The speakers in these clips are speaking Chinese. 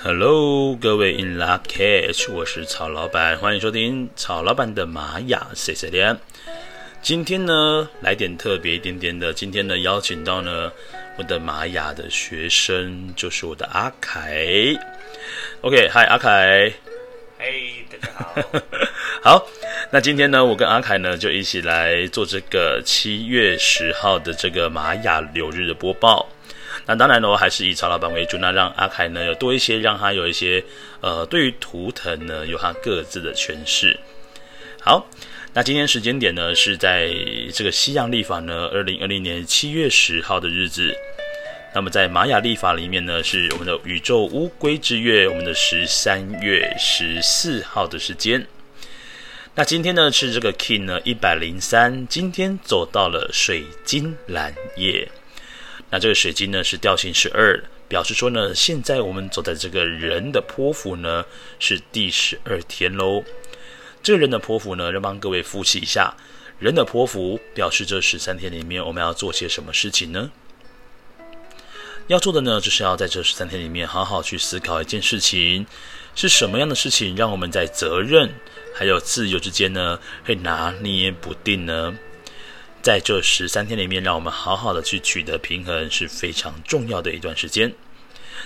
Hello，各位 In Lak'ech，我是曹老板，欢迎收听曹老板的玛雅 C C 点。今天呢，来点特别一点点的。今天呢，邀请到呢我的玛雅的学生，就是我的阿凯。OK，嗨，阿凯。嘿，大家好。好，那今天呢，我跟阿凯呢就一起来做这个七月十号的这个玛雅流日的播报。那当然呢，我还是以曹老板为主，那让阿凯呢有多一些，让他有一些呃，对于图腾呢有他各自的诠释。好，那今天时间点呢是在这个西洋历法呢二零二零年七月十号的日子。那么在玛雅历法里面呢是我们的宇宙乌龟之月，我们的十三月十四号的时间。那今天呢是这个 King 呢一百零三，今天走到了水晶蓝夜。那这个水晶呢是调性十二，表示说呢，现在我们走在这个人的波符呢是第十二天喽。这个人的波符呢，要帮各位复习一下，人的波符表示这十三天里面我们要做些什么事情呢？要做的呢，就是要在这十三天里面好好去思考一件事情，是什么样的事情让我们在责任还有自由之间呢会拿捏不定呢？在这十三天里面，让我们好好的去取得平衡是非常重要的一段时间。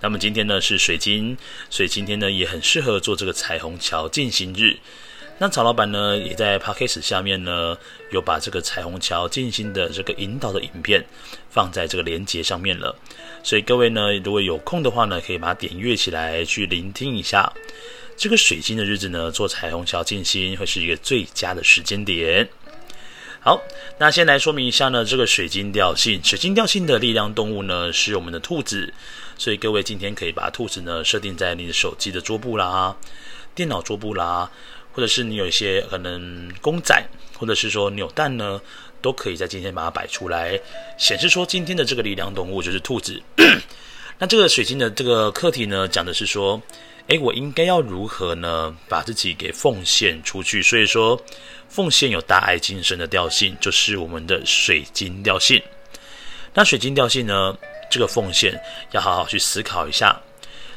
那么今天呢是水晶，所以今天呢也很适合做这个彩虹桥静心日。那曹老板呢也在 Podcast 下面呢有把这个彩虹桥静心的这个引导的影片放在这个连接上面了。所以各位呢如果有空的话呢，可以把它点阅起来去聆听一下。这个水晶的日子呢，做彩虹桥静心会是一个最佳的时间点。好，那先来说明一下呢，这个水晶调性，水晶调性的力量动物呢是我们的兔子，所以各位今天可以把兔子呢设定在你的手机的桌布啦、电脑桌布啦，或者是你有一些可能公仔，或者是说扭蛋呢，都可以在今天把它摆出来，显示说今天的这个力量动物就是兔子。那这个水晶的这个课题呢，讲的是说，诶，我应该要如何呢，把自己给奉献出去？所以说。奉献有大爱精神的调性，就是我们的水晶调性。那水晶调性呢？这个奉献要好好去思考一下，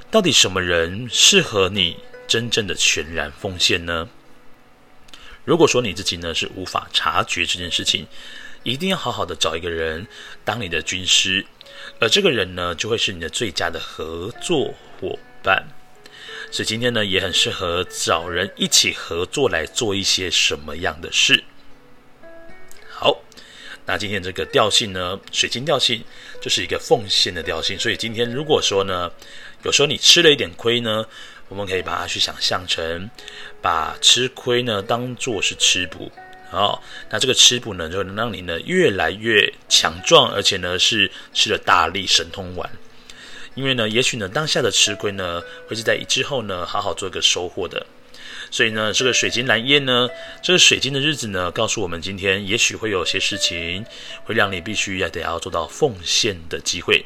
到底什么人适合你真正的全然奉献呢？如果说你自己呢是无法察觉这件事情，一定要好好的找一个人当你的军师，而这个人呢就会是你的最佳的合作伙伴。所以今天呢，也很适合找人一起合作来做一些什么样的事。好，那今天这个调性呢，水晶调性就是一个奉献的调性。所以今天如果说呢，有时候你吃了一点亏呢，我们可以把它去想象成，把吃亏呢当做是吃补。好，那这个吃补呢，就能让你呢越来越强壮，而且呢是吃了大力神通丸。因为呢，也许呢，当下的吃亏呢，会是在之后呢，好好做一个收获的。所以呢，这个水晶蓝夜呢，这个水晶的日子呢，告诉我们今天也许会有些事情，会让你必须要得要做到奉献的机会。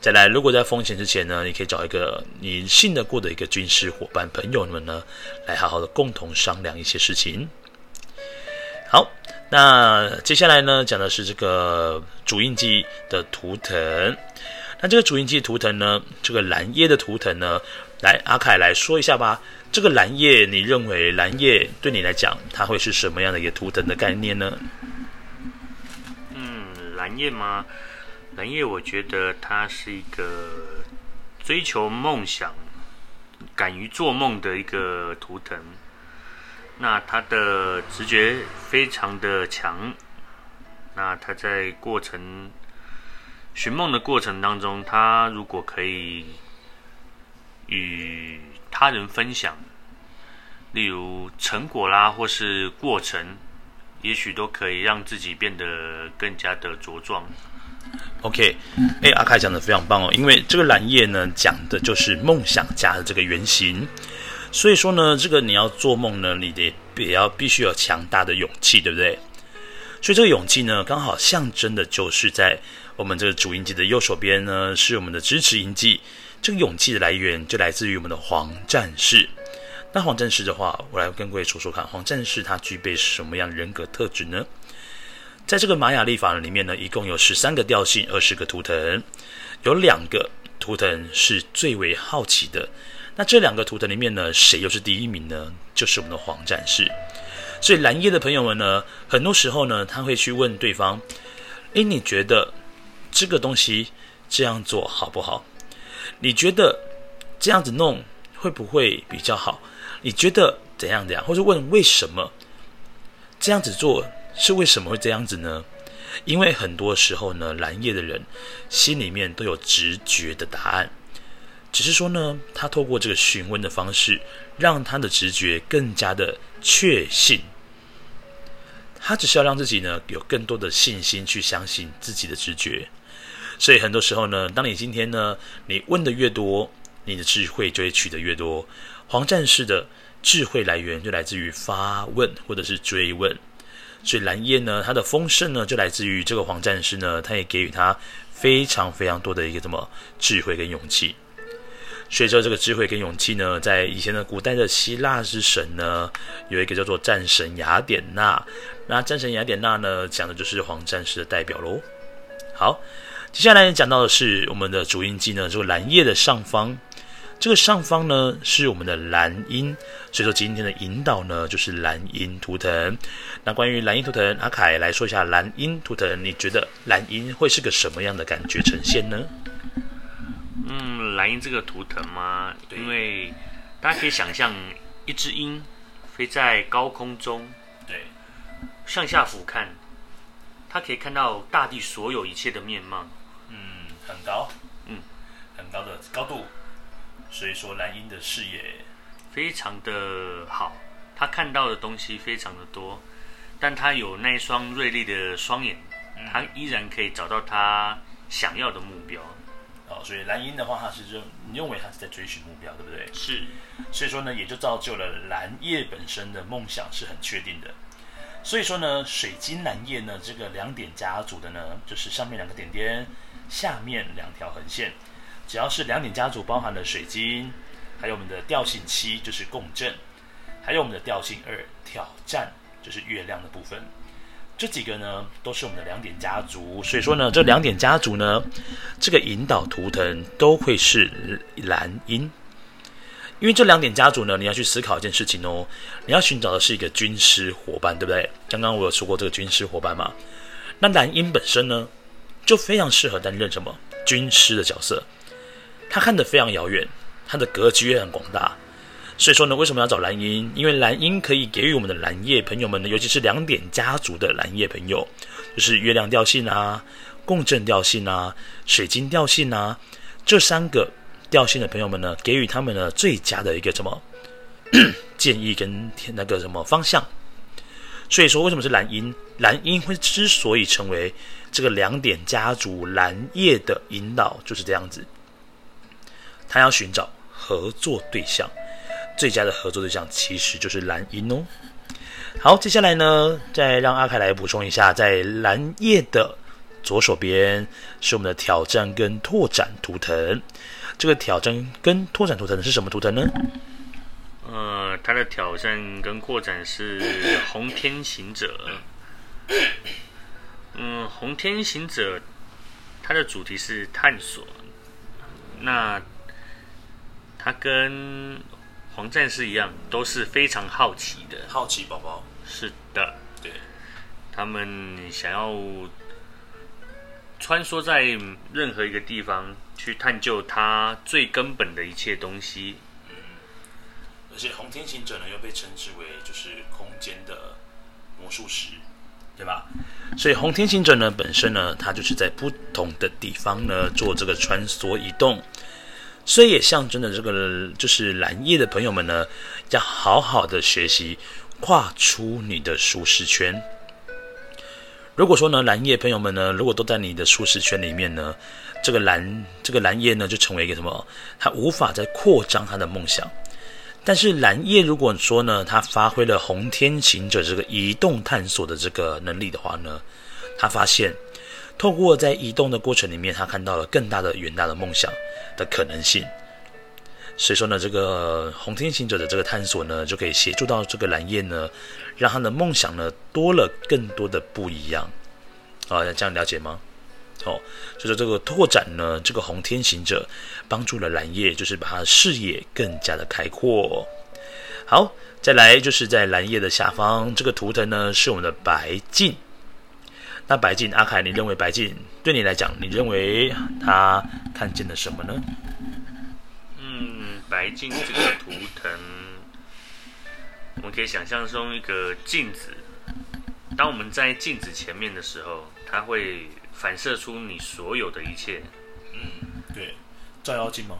再来，如果在奉献之前呢，你可以找一个你信得过的一个军师伙伴朋友们呢，来好好的共同商量一些事情。好，那接下来呢，讲的是这个主印记的图腾。那这个主印记图腾呢？这个蓝叶的图腾呢？来，阿凯来说一下吧。这个蓝叶，你认为蓝叶对你来讲，它会是什么样的一个图腾的概念呢？嗯，蓝叶吗？蓝叶，我觉得它是一个追求梦想、敢于做梦的一个图腾。那它的直觉非常的强。那它在过程。寻梦的过程当中，他如果可以与他人分享，例如成果啦，或是过程，也许都可以让自己变得更加的茁壮。OK，哎，阿凯讲的非常棒哦，因为这个蓝叶呢，讲的就是梦想家的这个原型，所以说呢，这个你要做梦呢，你得也要必须有强大的勇气，对不对？所以这个勇气呢，刚好象征的就是在。我们这个主音记的右手边呢，是我们的支持音记。这个勇气的来源就来自于我们的黄战士。那黄战士的话，我来跟各位说说看，黄战士他具备什么样的人格特质呢？在这个玛雅历法里面呢，一共有十三个调性，二十个图腾，有两个图腾是最为好奇的。那这两个图腾里面呢，谁又是第一名呢？就是我们的黄战士。所以蓝叶的朋友们呢，很多时候呢，他会去问对方：“诶，你觉得这个东西这样做好不好？你觉得这样子弄会不会比较好？你觉得怎样怎样？或者问为什么这样子做是为什么会这样子呢？因为很多时候呢，蓝叶的人心里面都有直觉的答案。”只是说呢，他透过这个询问的方式，让他的直觉更加的确信。他只是要让自己呢有更多的信心去相信自己的直觉。所以很多时候呢，当你今天呢，你问的越多，你的智慧就会取得越多。黄战士的智慧来源就来自于发问或者是追问。所以蓝夜呢，他的丰盛呢，就来自于这个黄战士呢，他也给予他非常非常多的一个什么智慧跟勇气。随着这个智慧跟勇气呢，在以前的古代的希腊之神呢，有一个叫做战神雅典娜。那战神雅典娜呢，讲的就是黄战士的代表喽。好，接下来讲到的是我们的主音记呢，这个蓝夜的上方，这个上方呢是我们的蓝音，所以说今天的引导呢就是蓝音图腾。那关于蓝音图腾，阿凯来说一下蓝音图腾，你觉得蓝音会是个什么样的感觉呈现呢？嗯，蓝鹰这个图腾吗？因为大家可以想象一只鹰飞在高空中，对，向下俯瞰，它可以看到大地所有一切的面貌。嗯，很高，嗯，很高的高度，所以说蓝鹰的视野非常的好，它看到的东西非常的多，但它有那一双锐利的双眼，它依然可以找到它想要的目标。哦，所以蓝鹰的话，它是认你认为它是在追寻目标，对不对？是，所以说呢，也就造就了蓝叶本身的梦想是很确定的。所以说呢，水晶蓝叶呢，这个两点家族的呢，就是上面两个点点，下面两条横线，只要是两点家族包含了水晶，还有我们的调性七就是共振，还有我们的调性二挑战，就是月亮的部分。这几个呢，都是我们的两点家族，所以说呢，这两点家族呢，这个引导图腾都会是蓝鹰，因为这两点家族呢，你要去思考一件事情哦，你要寻找的是一个军师伙伴，对不对？刚刚我有说过这个军师伙伴嘛，那蓝鹰本身呢，就非常适合担任什么？军师的角色，他看得非常遥远，他的格局也很广大。所以说呢，为什么要找蓝鹰？因为蓝鹰可以给予我们的蓝叶朋友们呢，尤其是两点家族的蓝叶朋友，就是月亮调性啊、共振调性啊、水晶调性啊，这三个调性的朋友们呢，给予他们呢最佳的一个什么 建议跟那个什么方向。所以说，为什么是蓝鹰？蓝鹰会之所以成为这个两点家族蓝叶的引导，就是这样子。他要寻找合作对象。最佳的合作对象其实就是蓝鹰哦。好，接下来呢，再让阿凯来补充一下，在蓝夜的左手边是我们的挑战跟拓展图腾。这个挑战跟拓展图腾是什么图腾呢？呃，它的挑战跟扩展是红天行者。嗯，红天行者，它的主题是探索。那它跟黄战士一样，都是非常好奇的。好奇宝宝。是的，对。他们想要穿梭在任何一个地方，去探究它最根本的一切东西。嗯。而且红天行者呢，又被称之为就是空间的魔术师，对吧？所以红天行者呢，本身呢，它就是在不同的地方呢，做这个穿梭移动。所以也象征着这个就是蓝叶的朋友们呢，要好好的学习跨出你的舒适圈。如果说呢，蓝叶朋友们呢，如果都在你的舒适圈里面呢，这个蓝这个蓝叶呢，就成为一个什么？他无法再扩张他的梦想。但是蓝叶如果说呢，他发挥了红天行者这个移动探索的这个能力的话呢，他发现。透过在移动的过程里面，他看到了更大的、远大的梦想的可能性。所以说呢，这个红天行者的这个探索呢，就可以协助到这个蓝夜呢，让他的梦想呢多了更多的不一样。啊，这样了解吗？哦，就是这个拓展呢，这个红天行者帮助了蓝夜，就是把他的视野更加的开阔。好，再来就是在蓝夜的下方，这个图腾呢是我们的白镜。那白镜，阿凯，你认为白镜对你来讲，你认为他看见了什么呢？嗯，白镜这个图腾，我们可以想象中一个镜子。当我们在镜子前面的时候，它会反射出你所有的一切。嗯，对，照妖镜吗？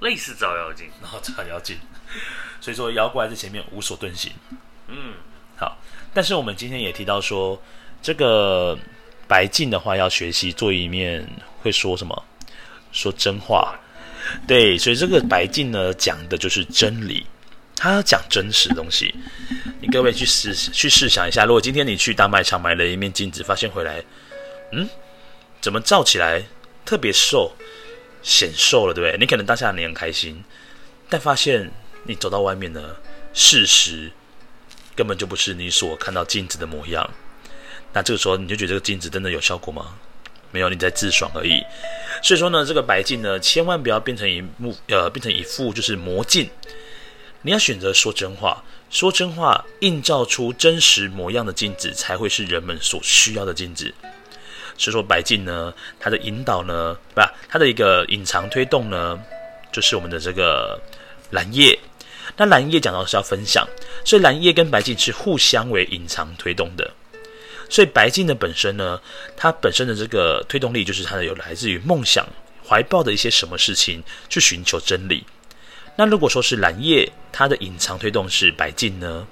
类似照妖镜，然后照妖镜。所以说，妖怪在前面无所遁形。嗯，好。但是我们今天也提到说，这个白镜的话，要学习做一面会说什么？说真话。对，所以这个白镜呢，讲的就是真理。他要讲真实的东西，你各位去试去试想一下，如果今天你去大卖场买了一面镜子，发现回来，嗯，怎么照起来特别瘦，显瘦了，对不对？你可能当下你很开心，但发现你走到外面呢，事实根本就不是你所看到镜子的模样。那这个时候你就觉得这个镜子真的有效果吗？没有，你在自爽而已。所以说呢，这个白镜呢，千万不要变成一幕，呃，变成一副就是魔镜。你要选择说真话，说真话，映照出真实模样的镜子，才会是人们所需要的镜子。所以说，白镜呢，它的引导呢，不，它的一个隐藏推动呢，就是我们的这个蓝夜。那蓝夜讲到是要分享，所以蓝夜跟白镜是互相为隐藏推动的。所以白镜的本身呢，它本身的这个推动力，就是它的有来自于梦想、怀抱的一些什么事情，去寻求真理。那如果说是蓝夜，它的隐藏推动是白镜呢，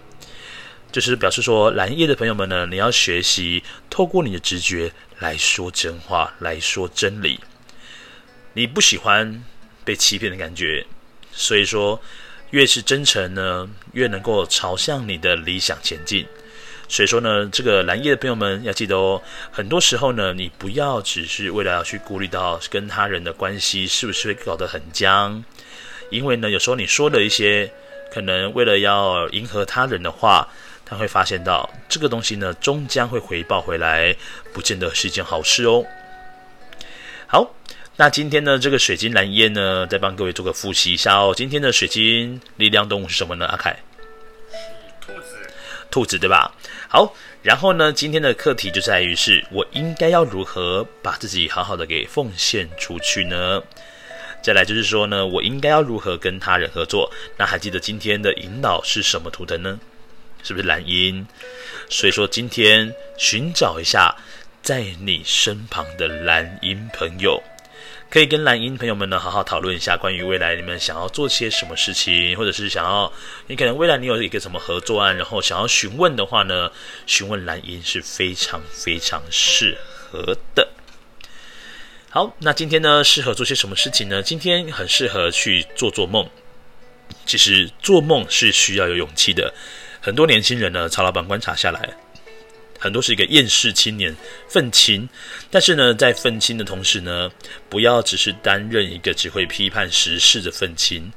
就是表示说蓝夜的朋友们呢，你要学习透过你的直觉来说真话，来说真理。你不喜欢被欺骗的感觉，所以说越是真诚呢，越能够朝向你的理想前进。所以说呢，这个蓝夜的朋友们要记得哦，很多时候呢，你不要只是为了要去顾虑到跟他人的关系是不是会搞得很僵。因为呢，有时候你说的一些可能为了要迎合他人的话，他会发现到这个东西呢，终将会回报回来，不见得是一件好事哦。好，那今天呢，这个水晶蓝夜呢，再帮各位做个复习一下哦。今天的水晶力量动物是什么呢？阿凯，兔子对吧？好，然后呢，今天的课题就在于是我应该要如何把自己好好的给奉献出去呢？再来就是说呢，我应该要如何跟他人合作？那还记得今天的引导是什么图腾呢？是不是蓝鹰？所以说今天寻找一下在你身旁的蓝鹰朋友，可以跟蓝鹰朋友们呢好好讨论一下关于未来你们想要做些什么事情，或者是想要你可能未来你有一个什么合作案，然后想要询问的话呢，询问蓝鹰是非常非常适合的。好，那今天呢，适合做些什么事情呢？今天很适合去做做梦。其实做梦是需要有勇气的。很多年轻人呢，曹老板观察下来，很多是一个厌世青年，愤青。但是呢，在愤青的同时呢，不要只是担任一个只会批判时事的愤青，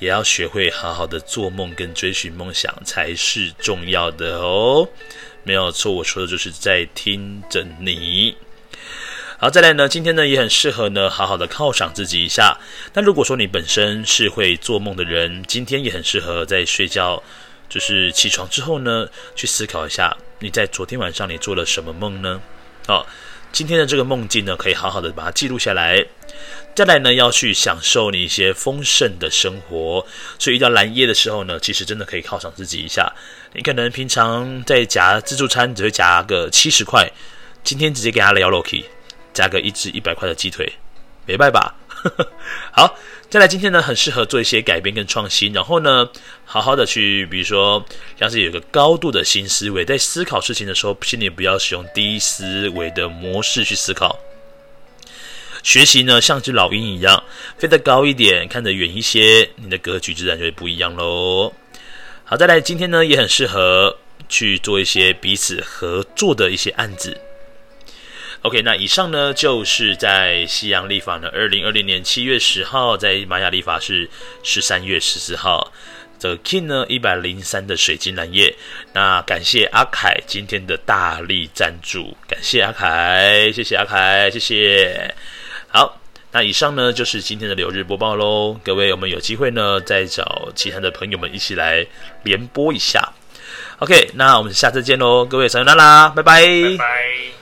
也要学会好好的做梦跟追寻梦想才是重要的哦。没有错，我说的就是在听着你。好，再来呢，今天呢也很适合呢，好好的犒赏自己一下。那如果说你本身是会做梦的人，今天也很适合在睡觉，就是起床之后呢，去思考一下你在昨天晚上你做了什么梦呢？好，今天的这个梦境呢，可以好好的把它记录下来。再来呢，要去享受你一些丰盛的生活。所以遇到蓝夜的时候呢，其实真的可以犒赏自己一下。你可能平常在夹自助餐只会夹个七十块，今天直接给他聊 Loki。加个一只一百块的鸡腿，没办法。好，再来今天呢，很适合做一些改变跟创新，然后呢，好好的去，比如说，像是有个高度的新思维，在思考事情的时候，心里不要使用低思维的模式去思考。学习呢，像只老鹰一样，飞得高一点，看得远一些，你的格局自然就会不一样喽。好，再来今天呢，也很适合去做一些彼此合作的一些案子。OK，那以上呢，就是在西洋历法呢，二零二零年七月十号，在玛雅历法是十三月十四号，这个 King 呢一百零三的水晶蓝叶。那感谢阿凯今天的大力赞助，感谢阿凯，谢谢阿凯，谢谢。好，那以上呢就是今天的流日播报喽。各位，我们有机会呢再找其他的朋友们一起来联播一下。OK，那我们下次见喽，各位，撒由那拉，拜拜。